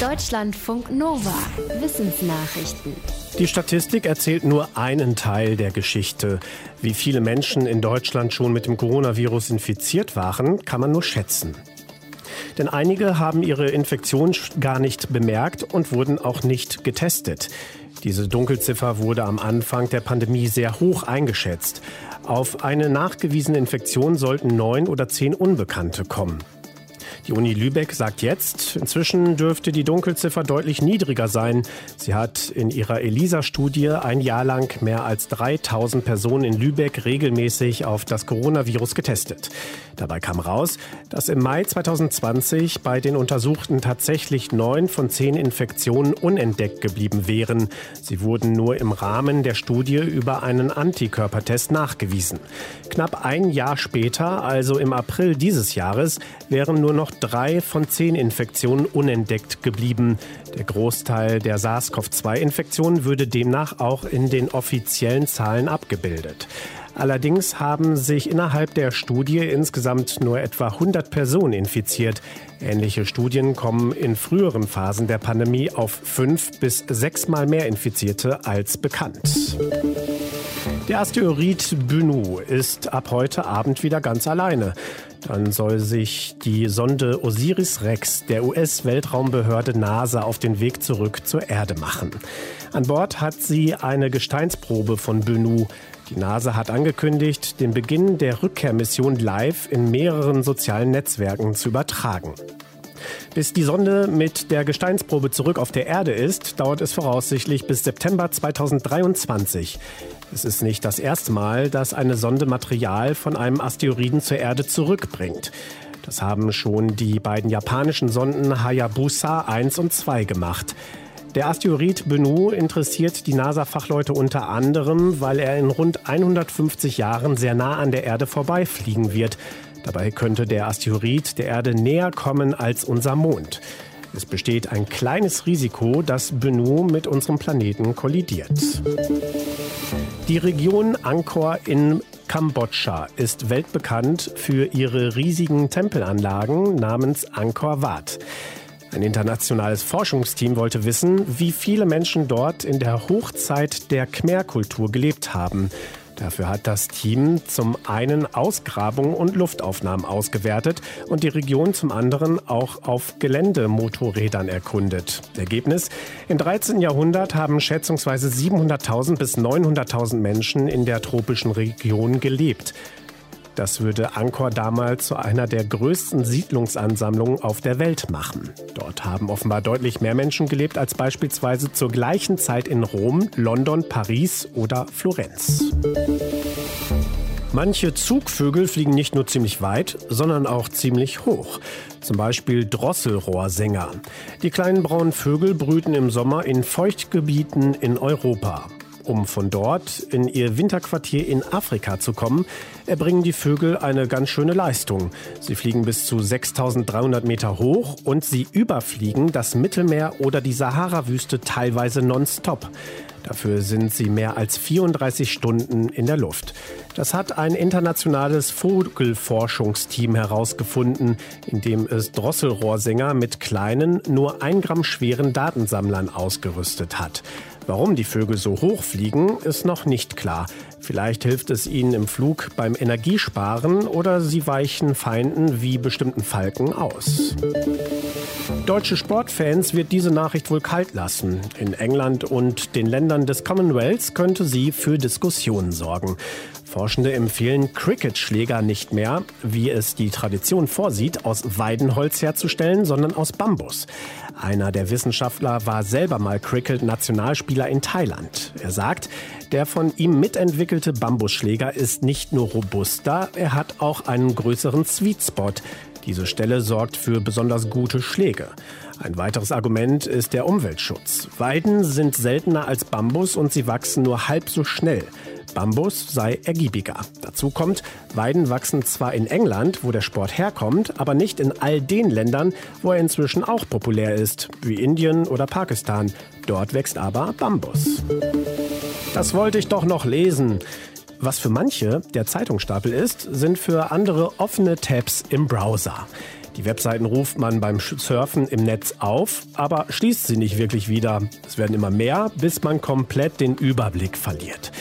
Deutschlandfunk Nova. Wissensnachrichten. Die Statistik erzählt nur einen Teil der Geschichte. Wie viele Menschen in Deutschland schon mit dem Coronavirus infiziert waren, kann man nur schätzen. Denn einige haben ihre Infektion gar nicht bemerkt und wurden auch nicht getestet. Diese Dunkelziffer wurde am Anfang der Pandemie sehr hoch eingeschätzt. Auf eine nachgewiesene Infektion sollten neun oder zehn Unbekannte kommen. Die Uni Lübeck sagt jetzt, inzwischen dürfte die Dunkelziffer deutlich niedriger sein. Sie hat in ihrer ELISA-Studie ein Jahr lang mehr als 3000 Personen in Lübeck regelmäßig auf das Coronavirus getestet. Dabei kam raus, dass im Mai 2020 bei den Untersuchten tatsächlich neun von zehn Infektionen unentdeckt geblieben wären. Sie wurden nur im Rahmen der Studie über einen Antikörpertest nachgewiesen. Knapp ein Jahr später, also im April dieses Jahres, wären nur noch drei von zehn Infektionen unentdeckt geblieben. Der Großteil der SARS-CoV-2-Infektionen würde demnach auch in den offiziellen Zahlen abgebildet. Allerdings haben sich innerhalb der Studie insgesamt nur etwa 100 Personen infiziert. Ähnliche Studien kommen in früheren Phasen der Pandemie auf fünf bis sechsmal mehr Infizierte als bekannt. Der Asteroid Bennu ist ab heute Abend wieder ganz alleine. Dann soll sich die Sonde Osiris-Rex der US-Weltraumbehörde NASA auf den Weg zurück zur Erde machen. An Bord hat sie eine Gesteinsprobe von Bennu. Die NASA hat angekündigt, den Beginn der Rückkehrmission live in mehreren sozialen Netzwerken zu übertragen. Bis die Sonde mit der Gesteinsprobe zurück auf der Erde ist, dauert es voraussichtlich bis September 2023. Es ist nicht das erste Mal, dass eine Sonde Material von einem Asteroiden zur Erde zurückbringt. Das haben schon die beiden japanischen Sonden Hayabusa 1 und 2 gemacht. Der Asteroid Bennu interessiert die NASA-Fachleute unter anderem, weil er in rund 150 Jahren sehr nah an der Erde vorbeifliegen wird. Dabei könnte der Asteroid der Erde näher kommen als unser Mond. Es besteht ein kleines Risiko, dass Bennu mit unserem Planeten kollidiert. Die Region Angkor in Kambodscha ist weltbekannt für ihre riesigen Tempelanlagen namens Angkor Wat. Ein internationales Forschungsteam wollte wissen, wie viele Menschen dort in der Hochzeit der Khmer-Kultur gelebt haben. Dafür hat das Team zum einen Ausgrabungen und Luftaufnahmen ausgewertet und die Region zum anderen auch auf Geländemotorrädern erkundet. Ergebnis? Im 13. Jahrhundert haben schätzungsweise 700.000 bis 900.000 Menschen in der tropischen Region gelebt. Das würde Angkor damals zu einer der größten Siedlungsansammlungen auf der Welt machen. Dort haben offenbar deutlich mehr Menschen gelebt als beispielsweise zur gleichen Zeit in Rom, London, Paris oder Florenz. Manche Zugvögel fliegen nicht nur ziemlich weit, sondern auch ziemlich hoch. Zum Beispiel Drosselrohrsänger. Die kleinen braunen Vögel brüten im Sommer in Feuchtgebieten in Europa. Um von dort in ihr Winterquartier in Afrika zu kommen, erbringen die Vögel eine ganz schöne Leistung. Sie fliegen bis zu 6300 Meter hoch und sie überfliegen das Mittelmeer oder die Sahara-Wüste teilweise nonstop. Dafür sind sie mehr als 34 Stunden in der Luft. Das hat ein internationales Vogelforschungsteam herausgefunden, in dem es Drosselrohrsänger mit kleinen, nur ein Gramm schweren Datensammlern ausgerüstet hat. Warum die Vögel so hoch fliegen, ist noch nicht klar. Vielleicht hilft es ihnen im Flug beim Energiesparen oder sie weichen Feinden wie bestimmten Falken aus. Deutsche Sportfans wird diese Nachricht wohl kalt lassen. In England und den Ländern des Commonwealths könnte sie für Diskussionen sorgen. Forschende empfehlen Cricket-Schläger nicht mehr, wie es die Tradition vorsieht, aus Weidenholz herzustellen, sondern aus Bambus. Einer der Wissenschaftler war selber mal Cricket-Nationalspieler in Thailand. Er sagt, der von ihm mitentwickelte Bambusschläger ist nicht nur robuster, er hat auch einen größeren Sweet Spot. Diese Stelle sorgt für besonders gute Schläge. Ein weiteres Argument ist der Umweltschutz. Weiden sind seltener als Bambus und sie wachsen nur halb so schnell. Bambus sei ergiebiger. Dazu kommt, Weiden wachsen zwar in England, wo der Sport herkommt, aber nicht in all den Ländern, wo er inzwischen auch populär ist, wie Indien oder Pakistan. Dort wächst aber Bambus. Das wollte ich doch noch lesen. Was für manche der Zeitungsstapel ist, sind für andere offene Tabs im Browser. Die Webseiten ruft man beim Surfen im Netz auf, aber schließt sie nicht wirklich wieder. Es werden immer mehr, bis man komplett den Überblick verliert.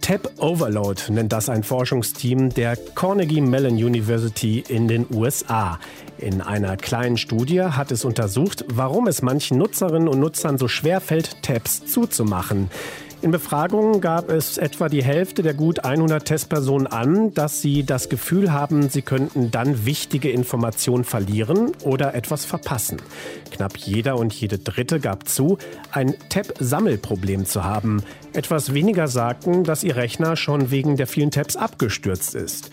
Tab Overload nennt das ein Forschungsteam der Carnegie Mellon University in den USA. In einer kleinen Studie hat es untersucht, warum es manchen Nutzerinnen und Nutzern so schwer fällt, Tabs zuzumachen. In Befragungen gab es etwa die Hälfte der gut 100 Testpersonen an, dass sie das Gefühl haben, sie könnten dann wichtige Informationen verlieren oder etwas verpassen. Knapp jeder und jede Dritte gab zu, ein Tab-Sammelproblem zu haben. Etwas weniger sagten, dass ihr Rechner schon wegen der vielen Tabs abgestürzt ist.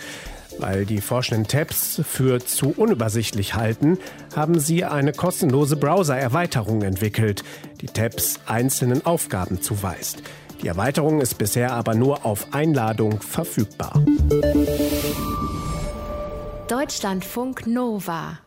Weil die forschenden Tabs für zu unübersichtlich halten, haben sie eine kostenlose Browser-Erweiterung entwickelt, die Tabs einzelnen Aufgaben zuweist. Die Erweiterung ist bisher aber nur auf Einladung verfügbar. Deutschlandfunk Nova